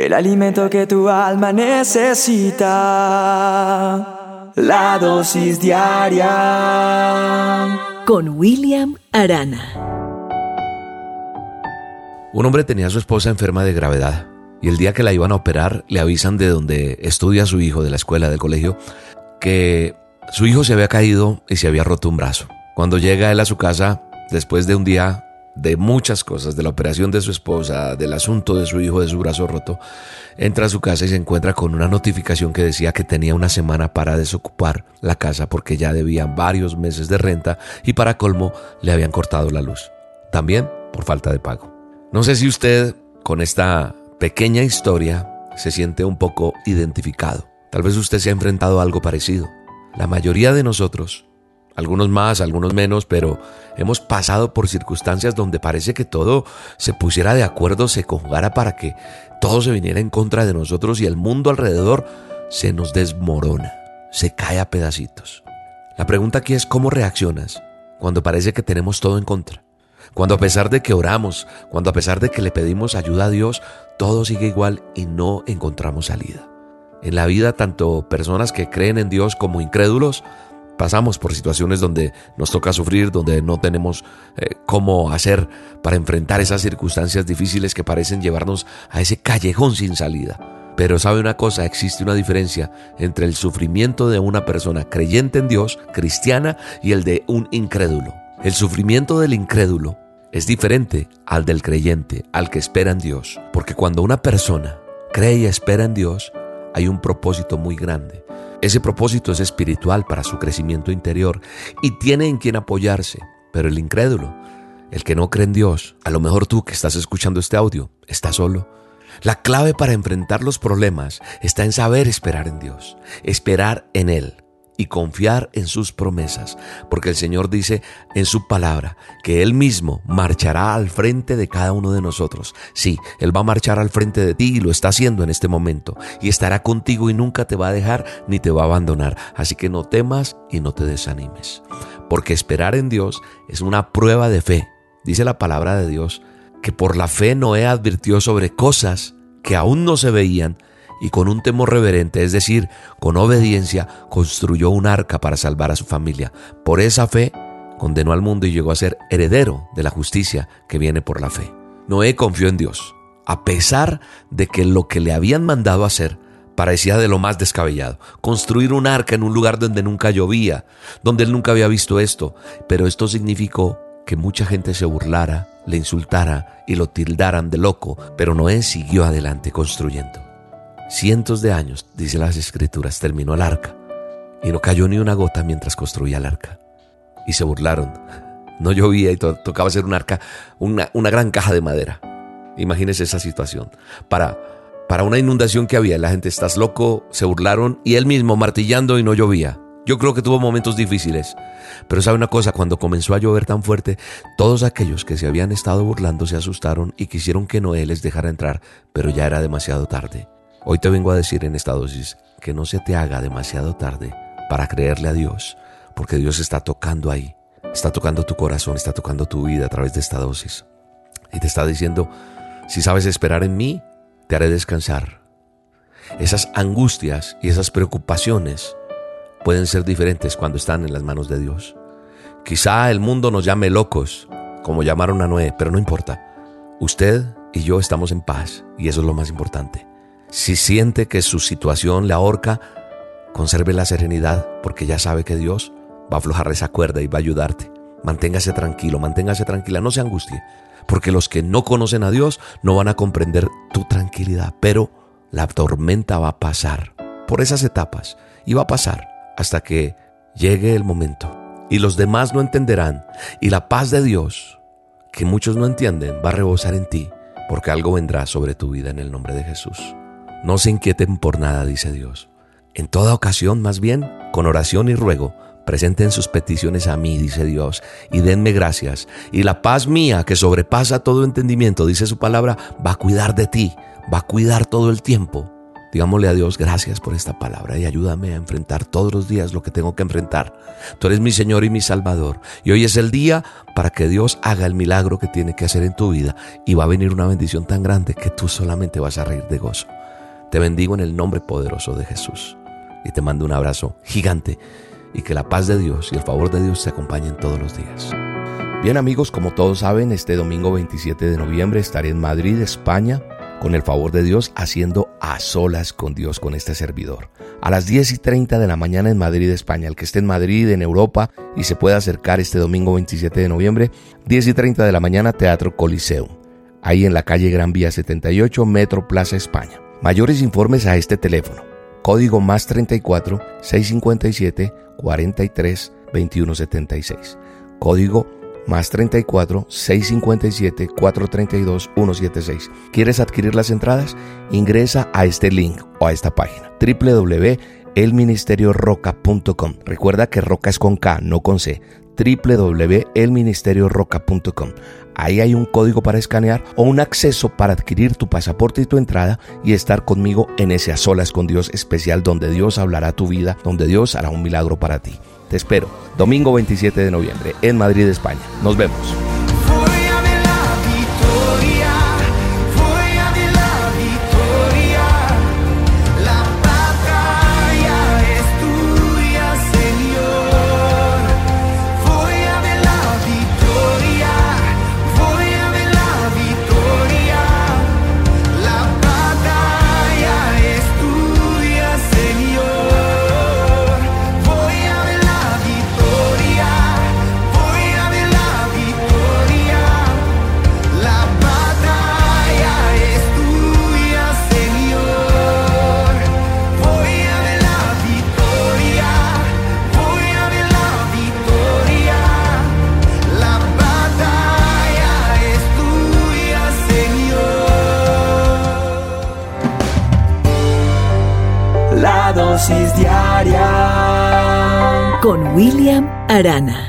el alimento que tu alma necesita, la dosis diaria. Con William Arana. Un hombre tenía a su esposa enferma de gravedad y el día que la iban a operar le avisan de donde estudia su hijo, de la escuela, del colegio, que su hijo se había caído y se había roto un brazo. Cuando llega él a su casa, después de un día de muchas cosas, de la operación de su esposa, del asunto de su hijo, de su brazo roto, entra a su casa y se encuentra con una notificación que decía que tenía una semana para desocupar la casa porque ya debía varios meses de renta y para colmo le habían cortado la luz. También por falta de pago. No sé si usted con esta pequeña historia se siente un poco identificado. Tal vez usted se ha enfrentado a algo parecido. La mayoría de nosotros algunos más, algunos menos, pero hemos pasado por circunstancias donde parece que todo se pusiera de acuerdo, se conjugara para que todo se viniera en contra de nosotros y el mundo alrededor se nos desmorona, se cae a pedacitos. La pregunta aquí es cómo reaccionas cuando parece que tenemos todo en contra. Cuando a pesar de que oramos, cuando a pesar de que le pedimos ayuda a Dios, todo sigue igual y no encontramos salida. En la vida, tanto personas que creen en Dios como incrédulos pasamos por situaciones donde nos toca sufrir, donde no tenemos eh, cómo hacer para enfrentar esas circunstancias difíciles que parecen llevarnos a ese callejón sin salida. Pero sabe una cosa, existe una diferencia entre el sufrimiento de una persona creyente en Dios, cristiana, y el de un incrédulo. El sufrimiento del incrédulo es diferente al del creyente, al que espera en Dios. Porque cuando una persona cree y espera en Dios, hay un propósito muy grande. Ese propósito es espiritual para su crecimiento interior y tiene en quien apoyarse. Pero el incrédulo, el que no cree en Dios, a lo mejor tú que estás escuchando este audio, estás solo. La clave para enfrentar los problemas está en saber esperar en Dios, esperar en Él y confiar en sus promesas, porque el Señor dice en su palabra que Él mismo marchará al frente de cada uno de nosotros. Sí, Él va a marchar al frente de ti y lo está haciendo en este momento, y estará contigo y nunca te va a dejar ni te va a abandonar. Así que no temas y no te desanimes, porque esperar en Dios es una prueba de fe. Dice la palabra de Dios que por la fe Noé advirtió sobre cosas que aún no se veían, y con un temor reverente, es decir, con obediencia, construyó un arca para salvar a su familia. Por esa fe, condenó al mundo y llegó a ser heredero de la justicia que viene por la fe. Noé confió en Dios, a pesar de que lo que le habían mandado hacer parecía de lo más descabellado. Construir un arca en un lugar donde nunca llovía, donde él nunca había visto esto. Pero esto significó que mucha gente se burlara, le insultara y lo tildaran de loco, pero Noé siguió adelante construyendo. Cientos de años, dice las escrituras, terminó el arca y no cayó ni una gota mientras construía el arca. Y se burlaron. No llovía y tocaba hacer un arca, una, una gran caja de madera. Imagínese esa situación. Para, para una inundación que había, la gente, estás loco, se burlaron y él mismo martillando y no llovía. Yo creo que tuvo momentos difíciles. Pero sabe una cosa, cuando comenzó a llover tan fuerte, todos aquellos que se habían estado burlando se asustaron y quisieron que Noé les dejara entrar, pero ya era demasiado tarde. Hoy te vengo a decir en esta dosis que no se te haga demasiado tarde para creerle a Dios, porque Dios está tocando ahí, está tocando tu corazón, está tocando tu vida a través de esta dosis. Y te está diciendo, si sabes esperar en mí, te haré descansar. Esas angustias y esas preocupaciones pueden ser diferentes cuando están en las manos de Dios. Quizá el mundo nos llame locos, como llamaron a Noé, pero no importa. Usted y yo estamos en paz y eso es lo más importante. Si siente que su situación le ahorca, conserve la serenidad porque ya sabe que Dios va a aflojar esa cuerda y va a ayudarte. Manténgase tranquilo, manténgase tranquila, no se angustie, porque los que no conocen a Dios no van a comprender tu tranquilidad, pero la tormenta va a pasar por esas etapas y va a pasar hasta que llegue el momento y los demás no entenderán y la paz de Dios, que muchos no entienden, va a rebosar en ti, porque algo vendrá sobre tu vida en el nombre de Jesús. No se inquieten por nada, dice Dios. En toda ocasión, más bien, con oración y ruego, presenten sus peticiones a mí, dice Dios, y denme gracias. Y la paz mía, que sobrepasa todo entendimiento, dice su palabra, va a cuidar de ti, va a cuidar todo el tiempo Digámosle a Dios gracias por esta palabra y ayúdame a enfrentar todos los días lo que tengo que enfrentar. Tú eres mi Señor y mi Salvador. Y hoy es el día para que Dios haga el milagro que tiene que hacer en tu vida. Y va a venir una bendición tan grande que tú solamente vas a reír de gozo. Te bendigo en el nombre poderoso de Jesús. Y te mando un abrazo gigante. Y que la paz de Dios y el favor de Dios te acompañen todos los días. Bien amigos, como todos saben, este domingo 27 de noviembre estaré en Madrid, España con el favor de Dios, haciendo a solas con Dios, con este servidor. A las 10 y 30 de la mañana en Madrid, España. El que esté en Madrid, en Europa, y se pueda acercar este domingo 27 de noviembre, 10 y 30 de la mañana, Teatro Coliseum. Ahí en la calle Gran Vía 78, Metro Plaza España. Mayores informes a este teléfono. Código más 34 657 43 2176. Código más 34 657 432 176. ¿Quieres adquirir las entradas? Ingresa a este link o a esta página www.elministerioroca.com. Recuerda que Roca es con K, no con C www.elministerioroca.com. Ahí hay un código para escanear o un acceso para adquirir tu pasaporte y tu entrada y estar conmigo en ese a solas con Dios especial donde Dios hablará tu vida, donde Dios hará un milagro para ti. Te espero, domingo 27 de noviembre, en Madrid, España. Nos vemos. Con William Arana.